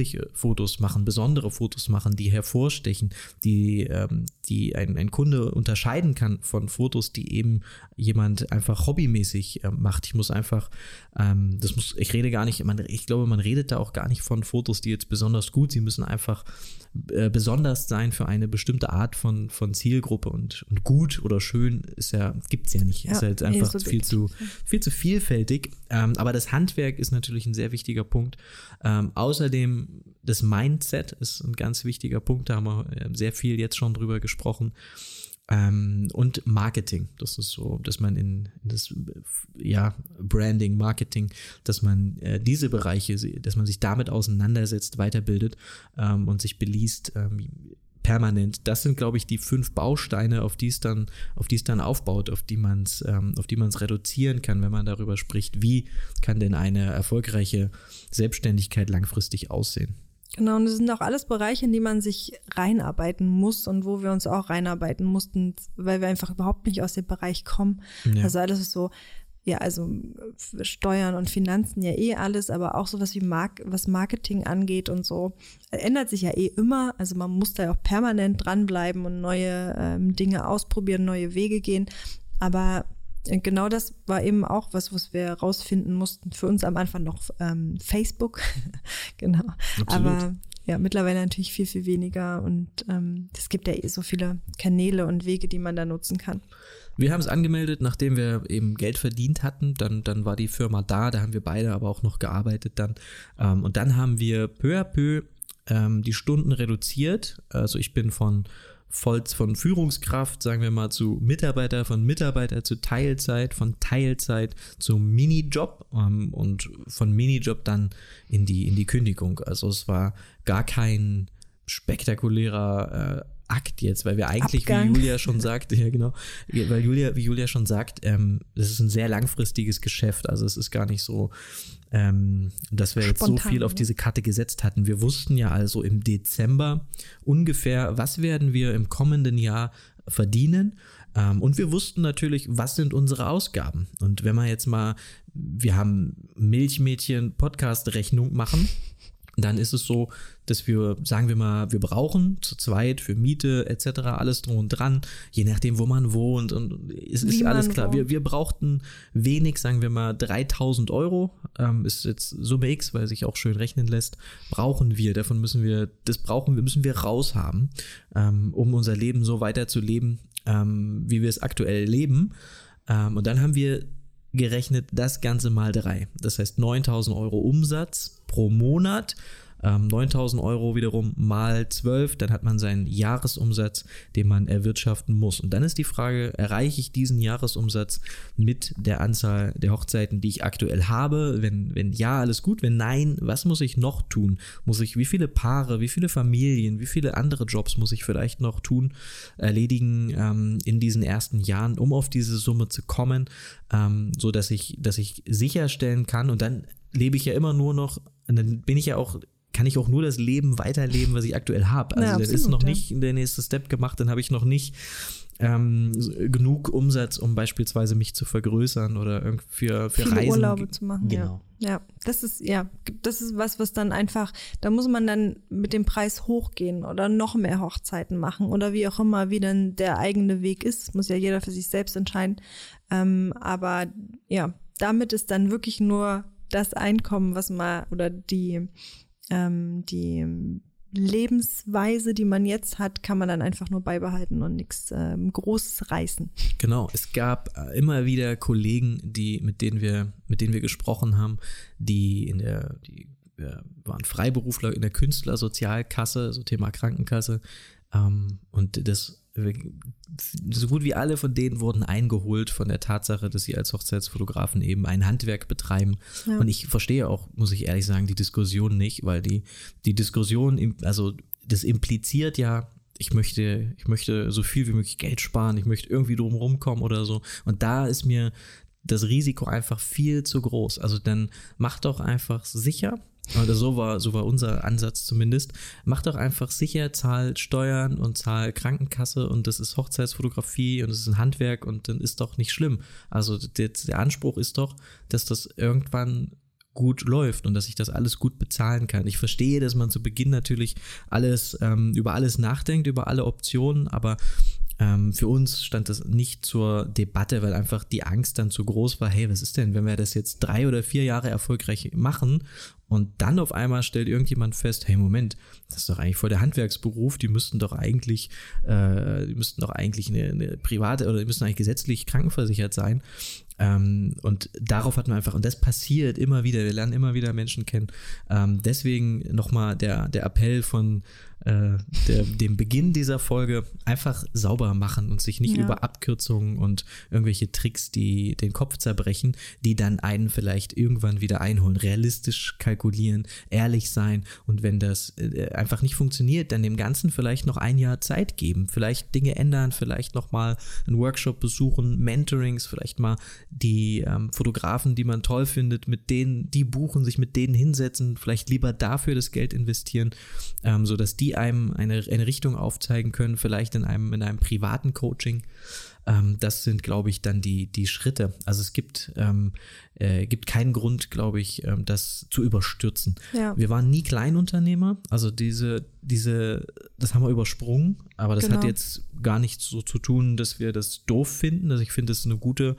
außergewöhnliche Fotos machen, besondere Fotos machen, die hervorstechen, die, ähm, die ein, ein Kunde unterscheiden kann von Fotos, die eben jemand einfach hobbymäßig ähm, macht. Ich muss einfach, ähm, das muss, ich rede gar nicht, man, ich glaube, man redet da auch gar nicht von Fotos, die jetzt besonders gut, sie müssen einfach äh, besonders sein für eine bestimmte Art von, von Zielgruppe und, und gut oder schön ist ja, gibt's ja nicht. Ja, ist halt einfach ist viel zu, viel zu vielfältig. Ähm, aber das Handwerk ist natürlich ein sehr wichtiger Punkt. Ähm, außerdem das Mindset ist ein ganz wichtiger Punkt. Da haben wir äh, sehr viel jetzt schon drüber gesprochen. Ähm, und Marketing. Das ist so, dass man in, das ja, Branding, Marketing, dass man äh, diese Bereiche, dass man sich damit auseinandersetzt, weiterbildet ähm, und sich beliest, ähm, permanent. Das sind, glaube ich, die fünf Bausteine, auf die es dann, auf die es dann aufbaut, auf die man es, ähm, auf die man es reduzieren kann, wenn man darüber spricht, wie kann denn eine erfolgreiche Selbstständigkeit langfristig aussehen. Genau, und das sind auch alles Bereiche, in die man sich reinarbeiten muss und wo wir uns auch reinarbeiten mussten, weil wir einfach überhaupt nicht aus dem Bereich kommen. Ja. Also alles ist so, ja, also Steuern und Finanzen ja eh alles, aber auch sowas wie Mark was Marketing angeht und so, ändert sich ja eh immer. Also man muss da ja auch permanent dranbleiben und neue ähm, Dinge ausprobieren, neue Wege gehen. Aber genau das war eben auch was, was wir rausfinden mussten. Für uns am Anfang noch ähm, Facebook. genau. Absolut. Aber ja, mittlerweile natürlich viel, viel weniger. Und ähm, es gibt ja eh so viele Kanäle und Wege, die man da nutzen kann. Wir haben es angemeldet, nachdem wir eben Geld verdient hatten. Dann, dann war die Firma da, da haben wir beide aber auch noch gearbeitet dann. Ähm, und dann haben wir peu à peu ähm, die Stunden reduziert. Also ich bin von von Führungskraft, sagen wir mal, zu Mitarbeiter, von Mitarbeiter zu Teilzeit, von Teilzeit zu Minijob ähm, und von Minijob dann in die, in die Kündigung. Also es war gar kein spektakulärer äh, Akt jetzt, weil wir eigentlich, Abgang. wie Julia schon sagt, ja genau, weil Julia, wie Julia schon sagt, ähm, das ist ein sehr langfristiges Geschäft. Also es ist gar nicht so, ähm, dass wir Spontan, jetzt so viel auf ne? diese Karte gesetzt hatten. Wir wussten ja also im Dezember ungefähr, was werden wir im kommenden Jahr verdienen. Ähm, und wir wussten natürlich, was sind unsere Ausgaben. Und wenn man jetzt mal, wir haben Milchmädchen Podcast-Rechnung machen, dann ist es so, dass wir, sagen wir mal, wir brauchen zu zweit für Miete etc. alles drum und dran, je nachdem, wo man wohnt und es ist alles klar. Wir, wir brauchten wenig, sagen wir mal 3000 Euro, ähm, ist jetzt Summe X, weil sich auch schön rechnen lässt, brauchen wir. Davon müssen wir, das brauchen wir, müssen wir raushaben, ähm, um unser Leben so weiterzuleben, ähm, wie wir es aktuell leben. Ähm, und dann haben wir gerechnet das Ganze mal drei. Das heißt 9000 Euro Umsatz pro Monat 9000 ähm, Euro wiederum mal 12, dann hat man seinen Jahresumsatz, den man erwirtschaften muss. Und dann ist die Frage, erreiche ich diesen Jahresumsatz mit der Anzahl der Hochzeiten, die ich aktuell habe? Wenn, wenn ja, alles gut. Wenn nein, was muss ich noch tun? Muss ich, wie viele Paare, wie viele Familien, wie viele andere Jobs muss ich vielleicht noch tun, erledigen ähm, in diesen ersten Jahren, um auf diese Summe zu kommen, ähm, so dass ich, dass ich sicherstellen kann und dann lebe ich ja immer nur noch, dann bin ich ja auch kann ich auch nur das Leben weiterleben, was ich aktuell habe. Also ja, absolut, ist noch ja. nicht der nächste Step gemacht, dann habe ich noch nicht ähm, genug Umsatz, um beispielsweise mich zu vergrößern oder für, für Viele Reisen. Urlaube zu machen. Genau. Ja. ja, das ist ja, das ist was, was dann einfach, da muss man dann mit dem Preis hochgehen oder noch mehr Hochzeiten machen oder wie auch immer, wie dann der eigene Weg ist. Muss ja jeder für sich selbst entscheiden. Ähm, aber ja, damit ist dann wirklich nur das Einkommen, was man oder die ähm, die Lebensweise, die man jetzt hat, kann man dann einfach nur beibehalten und nichts ähm, Großes reißen. Genau, es gab äh, immer wieder Kollegen, die mit denen wir mit denen wir gesprochen haben, die in der die ja, waren Freiberufler in der Künstlersozialkasse, so Thema Krankenkasse ähm, und das so gut wie alle von denen wurden eingeholt von der Tatsache, dass sie als Hochzeitsfotografen eben ein Handwerk betreiben. Ja. Und ich verstehe auch, muss ich ehrlich sagen, die Diskussion nicht, weil die, die Diskussion, also das impliziert ja, ich möchte, ich möchte so viel wie möglich Geld sparen, ich möchte irgendwie drum kommen oder so. Und da ist mir das Risiko einfach viel zu groß. Also dann mach doch einfach sicher, oder so war, so war unser Ansatz zumindest. Mach doch einfach sicher, zahl Steuern und zahl Krankenkasse und das ist Hochzeitsfotografie und das ist ein Handwerk und dann ist doch nicht schlimm. Also der, der Anspruch ist doch, dass das irgendwann gut läuft und dass ich das alles gut bezahlen kann. Ich verstehe, dass man zu Beginn natürlich alles ähm, über alles nachdenkt, über alle Optionen, aber ähm, für uns stand das nicht zur Debatte, weil einfach die Angst dann zu groß war. Hey, was ist denn, wenn wir das jetzt drei oder vier Jahre erfolgreich machen Und dann auf einmal stellt irgendjemand fest, hey Moment, das ist doch eigentlich voll der Handwerksberuf, die müssten doch eigentlich, äh, die müssten doch eigentlich eine, eine private oder die müssen eigentlich gesetzlich krankenversichert sein. Ähm, und darauf hat man einfach, und das passiert immer wieder, wir lernen immer wieder Menschen kennen. Ähm, deswegen nochmal der, der Appell von äh, der, dem Beginn dieser Folge, einfach sauber machen und sich nicht ja. über Abkürzungen und irgendwelche Tricks, die den Kopf zerbrechen, die dann einen vielleicht irgendwann wieder einholen. Realistisch kalkulieren, ehrlich sein und wenn das äh, einfach nicht funktioniert, dann dem Ganzen vielleicht noch ein Jahr Zeit geben, vielleicht Dinge ändern, vielleicht nochmal einen Workshop besuchen, Mentorings, vielleicht mal die ähm, Fotografen, die man toll findet, mit denen, die buchen, sich mit denen hinsetzen, vielleicht lieber dafür das Geld investieren, ähm, sodass die einem eine, eine Richtung aufzeigen können, vielleicht in einem, in einem privaten Coaching. Ähm, das sind, glaube ich, dann die, die Schritte. Also es gibt, ähm, äh, gibt keinen Grund, glaube ich, ähm, das zu überstürzen. Ja. Wir waren nie Kleinunternehmer, also diese, diese, das haben wir übersprungen, aber das genau. hat jetzt gar nichts so zu tun, dass wir das doof finden. Also ich finde, es ist eine gute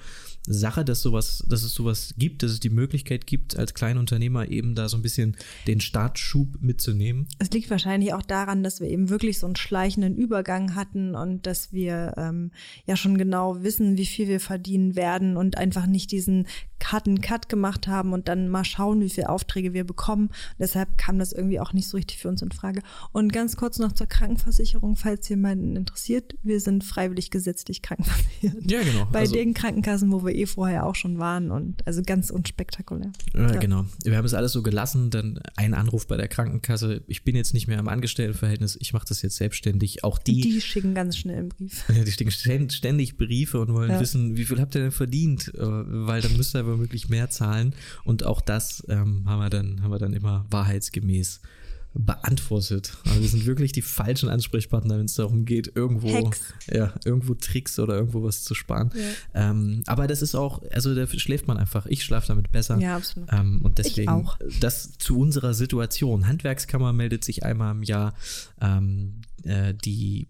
Sache, dass sowas, dass es sowas gibt, dass es die Möglichkeit gibt, als Kleinunternehmer eben da so ein bisschen den Startschub mitzunehmen. Es liegt wahrscheinlich auch daran, dass wir eben wirklich so einen schleichenden Übergang hatten und dass wir ähm, ja schon genau wissen, wie viel wir verdienen werden und einfach nicht diesen Cut Cut gemacht haben und dann mal schauen, wie viele Aufträge wir bekommen. Und deshalb kam das irgendwie auch nicht so richtig für uns in Frage. Und ganz kurz noch zur Krankenversicherung, falls jemanden interessiert. Wir sind freiwillig gesetzlich krankenversichert. Ja, genau. Bei also, den Krankenkassen, wo wir eh vorher auch schon waren und also ganz unspektakulär. Ja, ja, genau. Wir haben es alles so gelassen, dann ein Anruf bei der Krankenkasse. Ich bin jetzt nicht mehr im Angestelltenverhältnis, ich mache das jetzt selbstständig. Auch die. Die schicken ganz schnell einen Brief. Ja, die schicken ständig Briefe und wollen ja. wissen, wie viel habt ihr denn verdient? Äh, weil dann müsst ihr aber wirklich mehr zahlen. Und auch das ähm, haben, wir dann, haben wir dann immer wahrheitsgemäß beantwortet. Also wir sind wirklich die falschen Ansprechpartner, wenn es darum geht, irgendwo, ja, irgendwo Tricks oder irgendwo was zu sparen. Ja. Ähm, aber das ist auch, also da schläft man einfach. Ich schlafe damit besser. Ja, absolut. Ähm, und deswegen, das zu unserer Situation. Handwerkskammer meldet sich einmal im Jahr. Ähm, äh, die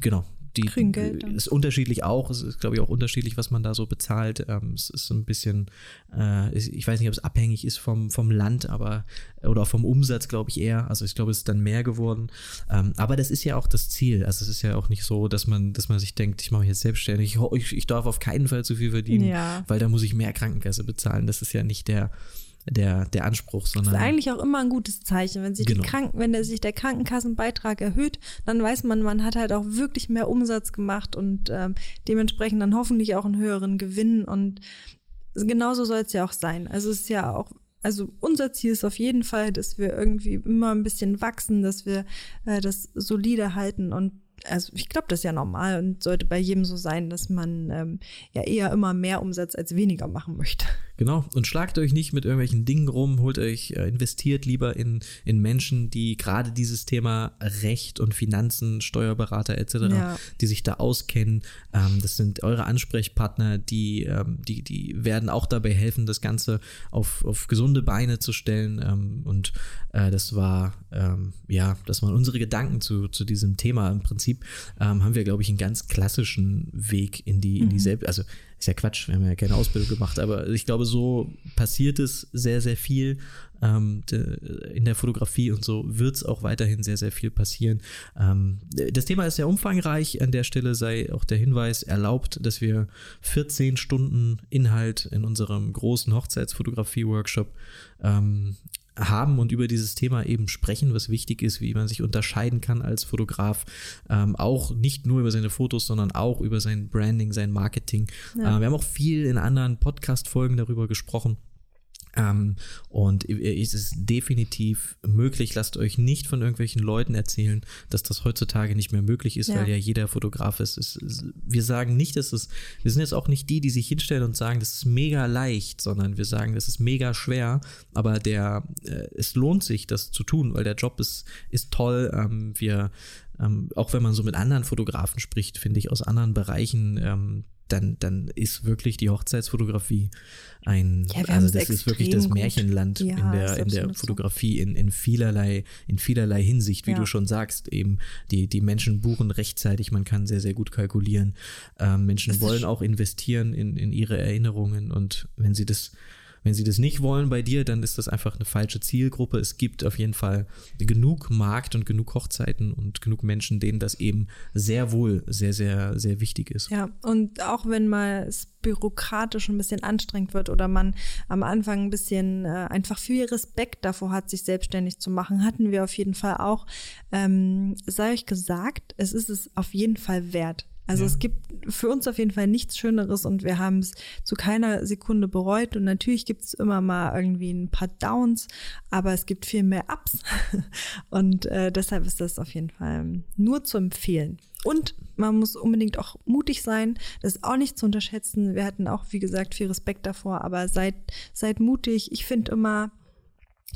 genau, die Geld ist unterschiedlich auch. Es ist, glaube ich, auch unterschiedlich, was man da so bezahlt. Ähm, es ist so ein bisschen, äh, ich weiß nicht, ob es abhängig ist vom, vom Land, aber oder vom Umsatz, glaube ich, eher. Also ich glaube, es ist dann mehr geworden. Ähm, aber das ist ja auch das Ziel. Also es ist ja auch nicht so, dass man, dass man sich denkt, ich mache mich jetzt selbstständig, ich, ich darf auf keinen Fall zu viel verdienen, ja. weil da muss ich mehr Krankenkasse bezahlen. Das ist ja nicht der der, der Anspruch, sondern. Das ist eigentlich auch immer ein gutes Zeichen. Wenn sich, genau. die Kranken, wenn der, sich der Krankenkassenbeitrag erhöht, dann weiß man, man hat halt auch wirklich mehr Umsatz gemacht und ähm, dementsprechend dann hoffentlich auch einen höheren Gewinn. Und genauso soll es ja auch sein. Also es ist ja auch also unser Ziel ist auf jeden Fall, dass wir irgendwie immer ein bisschen wachsen, dass wir äh, das solide halten und also ich glaube, das ist ja normal und sollte bei jedem so sein, dass man ähm, ja eher immer mehr Umsatz als weniger machen möchte. Genau, und schlagt euch nicht mit irgendwelchen Dingen rum, holt euch, äh, investiert lieber in, in Menschen, die gerade dieses Thema Recht und Finanzen, Steuerberater etc., ja. die sich da auskennen. Ähm, das sind eure Ansprechpartner, die, ähm, die, die werden auch dabei helfen, das Ganze auf, auf gesunde Beine zu stellen. Ähm, und äh, das war, ähm, ja, das waren unsere Gedanken zu, zu diesem Thema. Im Prinzip ähm, haben wir, glaube ich, einen ganz klassischen Weg in die, in die mhm. Selbst, also ist ja Quatsch, wir haben ja keine Ausbildung gemacht, aber ich glaube, so passiert es sehr, sehr viel ähm, in der Fotografie und so wird es auch weiterhin sehr, sehr viel passieren. Ähm, das Thema ist sehr umfangreich. An der Stelle sei auch der Hinweis erlaubt, dass wir 14 Stunden Inhalt in unserem großen Hochzeitsfotografie-Workshop ähm, haben und über dieses Thema eben sprechen, was wichtig ist, wie man sich unterscheiden kann als Fotograf. Ähm, auch nicht nur über seine Fotos, sondern auch über sein Branding, sein Marketing. Ja. Äh, wir haben auch viel in anderen Podcast-Folgen darüber gesprochen. Ähm, und es ist definitiv möglich. Lasst euch nicht von irgendwelchen Leuten erzählen, dass das heutzutage nicht mehr möglich ist, ja. weil ja jeder Fotograf ist. Es, es, wir sagen nicht, dass es, wir sind jetzt auch nicht die, die sich hinstellen und sagen, das ist mega leicht, sondern wir sagen, das ist mega schwer, aber der, äh, es lohnt sich, das zu tun, weil der Job ist, ist toll. Ähm, wir, ähm, auch wenn man so mit anderen Fotografen spricht, finde ich, aus anderen Bereichen, ähm, dann, dann ist wirklich die Hochzeitsfotografie ein, ja, also das ist wirklich das Märchenland ja, in der, in der Fotografie in, in vielerlei, in vielerlei Hinsicht, wie ja. du schon sagst, eben die, die Menschen buchen rechtzeitig, man kann sehr, sehr gut kalkulieren. Ähm, Menschen wollen auch investieren in, in ihre Erinnerungen und wenn sie das wenn sie das nicht wollen bei dir, dann ist das einfach eine falsche Zielgruppe. Es gibt auf jeden Fall genug Markt und genug Hochzeiten und genug Menschen, denen das eben sehr wohl sehr, sehr, sehr wichtig ist. Ja, und auch wenn mal es bürokratisch ein bisschen anstrengend wird oder man am Anfang ein bisschen äh, einfach viel Respekt davor hat, sich selbstständig zu machen, hatten wir auf jeden Fall auch. Ähm, sei euch gesagt, es ist es auf jeden Fall wert. Also ja. es gibt für uns auf jeden Fall nichts Schöneres und wir haben es zu keiner Sekunde bereut. Und natürlich gibt es immer mal irgendwie ein paar Downs, aber es gibt viel mehr Ups. und äh, deshalb ist das auf jeden Fall nur zu empfehlen. Und man muss unbedingt auch mutig sein. Das ist auch nicht zu unterschätzen. Wir hatten auch, wie gesagt, viel Respekt davor, aber seid, seid mutig. Ich finde immer,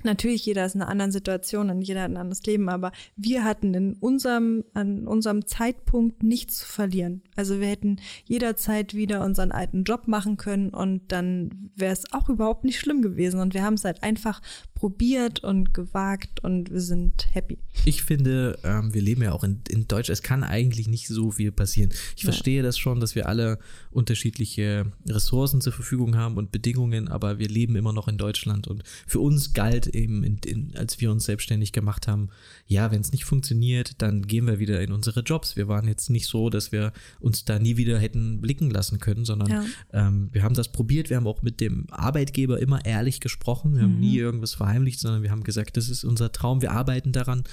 Natürlich, jeder ist in einer anderen Situation und jeder hat ein anderes Leben, aber wir hatten in unserem, an unserem Zeitpunkt nichts zu verlieren. Also wir hätten jederzeit wieder unseren alten Job machen können und dann wäre es auch überhaupt nicht schlimm gewesen. Und wir haben es halt einfach probiert und gewagt und wir sind happy. Ich finde, ähm, wir leben ja auch in, in Deutsch, es kann eigentlich nicht so viel passieren. Ich ja. verstehe das schon, dass wir alle unterschiedliche Ressourcen zur Verfügung haben und Bedingungen, aber wir leben immer noch in Deutschland und für uns galt eben, in, in, als wir uns selbstständig gemacht haben, ja, wenn es nicht funktioniert, dann gehen wir wieder in unsere Jobs. Wir waren jetzt nicht so, dass wir uns da nie wieder hätten blicken lassen können, sondern ja. ähm, wir haben das probiert, wir haben auch mit dem Arbeitgeber immer ehrlich gesprochen, wir mhm. haben nie irgendwas verheimlicht, sondern wir haben gesagt, das ist unser Traum, wir arbeiten daran.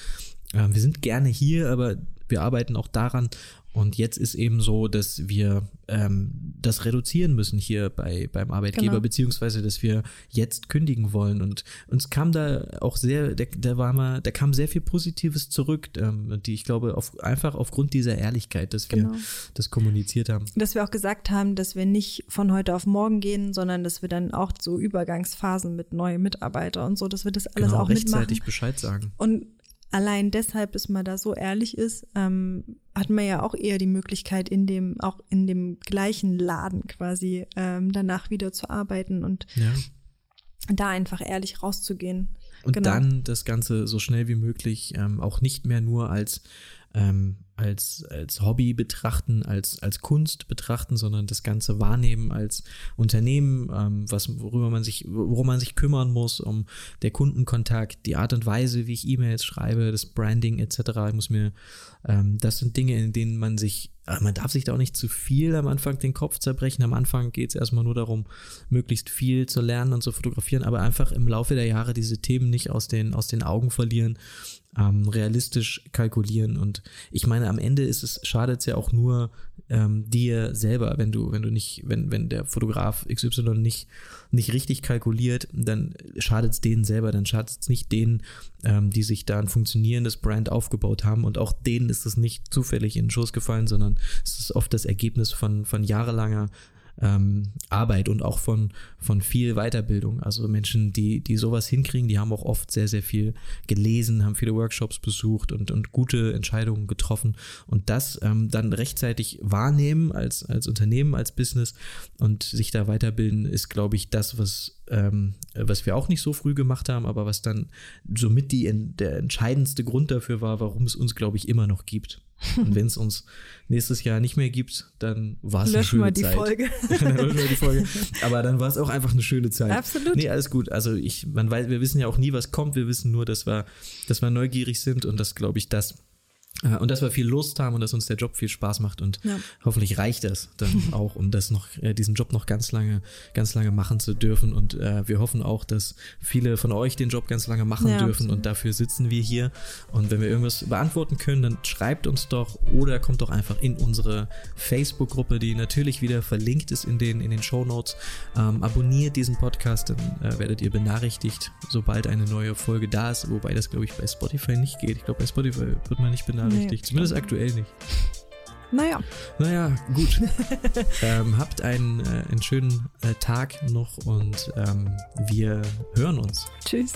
Ähm, wir sind gerne hier, aber wir arbeiten auch daran und jetzt ist eben so, dass wir ähm, das reduzieren müssen hier bei, beim Arbeitgeber, genau. beziehungsweise dass wir jetzt kündigen wollen. Und uns kam da auch sehr, da, da war mal, da kam sehr viel Positives zurück, ähm, die ich glaube, auf, einfach aufgrund dieser Ehrlichkeit, dass genau. wir das kommuniziert haben. Dass wir auch gesagt haben, dass wir nicht von heute auf morgen gehen, sondern dass wir dann auch so Übergangsphasen mit neuen Mitarbeitern und so, dass wir das alles genau, auch rechtzeitig mitmachen. Bescheid sagen. Und allein deshalb, dass man da so ehrlich ist, ähm, hat man ja auch eher die Möglichkeit, in dem, auch in dem gleichen Laden quasi ähm, danach wieder zu arbeiten und ja. da einfach ehrlich rauszugehen. Und genau. dann das Ganze so schnell wie möglich ähm, auch nicht mehr nur als ähm, als, als Hobby betrachten, als, als Kunst betrachten, sondern das Ganze wahrnehmen als Unternehmen, ähm, was, worüber man sich, worum man sich kümmern muss, um der Kundenkontakt, die Art und Weise, wie ich E-Mails schreibe, das Branding etc. Ich muss mir, ähm, das sind Dinge, in denen man sich, äh, man darf sich da auch nicht zu viel am Anfang den Kopf zerbrechen. Am Anfang geht es erstmal nur darum, möglichst viel zu lernen und zu fotografieren, aber einfach im Laufe der Jahre diese Themen nicht aus den, aus den Augen verlieren ähm, realistisch kalkulieren. Und ich meine, am Ende ist es, schadet es ja auch nur ähm, dir selber, wenn du, wenn du nicht, wenn, wenn der Fotograf XY nicht, nicht richtig kalkuliert, dann schadet es denen selber, dann schadet es nicht denen, ähm, die sich da ein funktionierendes Brand aufgebaut haben. Und auch denen ist es nicht zufällig in den Schoß gefallen, sondern es ist oft das Ergebnis von, von jahrelanger ähm, Arbeit und auch von, von viel Weiterbildung. Also Menschen, die, die sowas hinkriegen, die haben auch oft sehr, sehr viel gelesen, haben viele Workshops besucht und, und gute Entscheidungen getroffen. Und das ähm, dann rechtzeitig wahrnehmen als, als Unternehmen, als Business und sich da weiterbilden, ist, glaube ich, das, was, ähm, was wir auch nicht so früh gemacht haben, aber was dann somit die, der entscheidendste Grund dafür war, warum es uns, glaube ich, immer noch gibt. Und wenn es uns nächstes Jahr nicht mehr gibt, dann war es eine schöne mal die Zeit. Folge. die Folge. Aber dann war es auch einfach eine schöne Zeit. Absolut. Nee, alles gut. Also ich, man weiß, wir wissen ja auch nie, was kommt. Wir wissen nur, dass wir, dass wir neugierig sind und das, glaube ich, das und dass wir viel Lust haben und dass uns der Job viel Spaß macht und ja. hoffentlich reicht das dann auch, um das noch, äh, diesen Job noch ganz lange, ganz lange machen zu dürfen. Und äh, wir hoffen auch, dass viele von euch den Job ganz lange machen ja, dürfen absolut. und dafür sitzen wir hier. Und wenn wir irgendwas beantworten können, dann schreibt uns doch oder kommt doch einfach in unsere Facebook-Gruppe, die natürlich wieder verlinkt ist in den, in den Show Notes. Ähm, abonniert diesen Podcast, dann äh, werdet ihr benachrichtigt, sobald eine neue Folge da ist, wobei das, glaube ich, bei Spotify nicht geht. Ich glaube, bei Spotify wird man nicht benachrichtigt richtig. Nee, Zumindest aktuell nicht. Naja. Naja, gut. ähm, habt einen, äh, einen schönen äh, Tag noch und ähm, wir hören uns. Tschüss.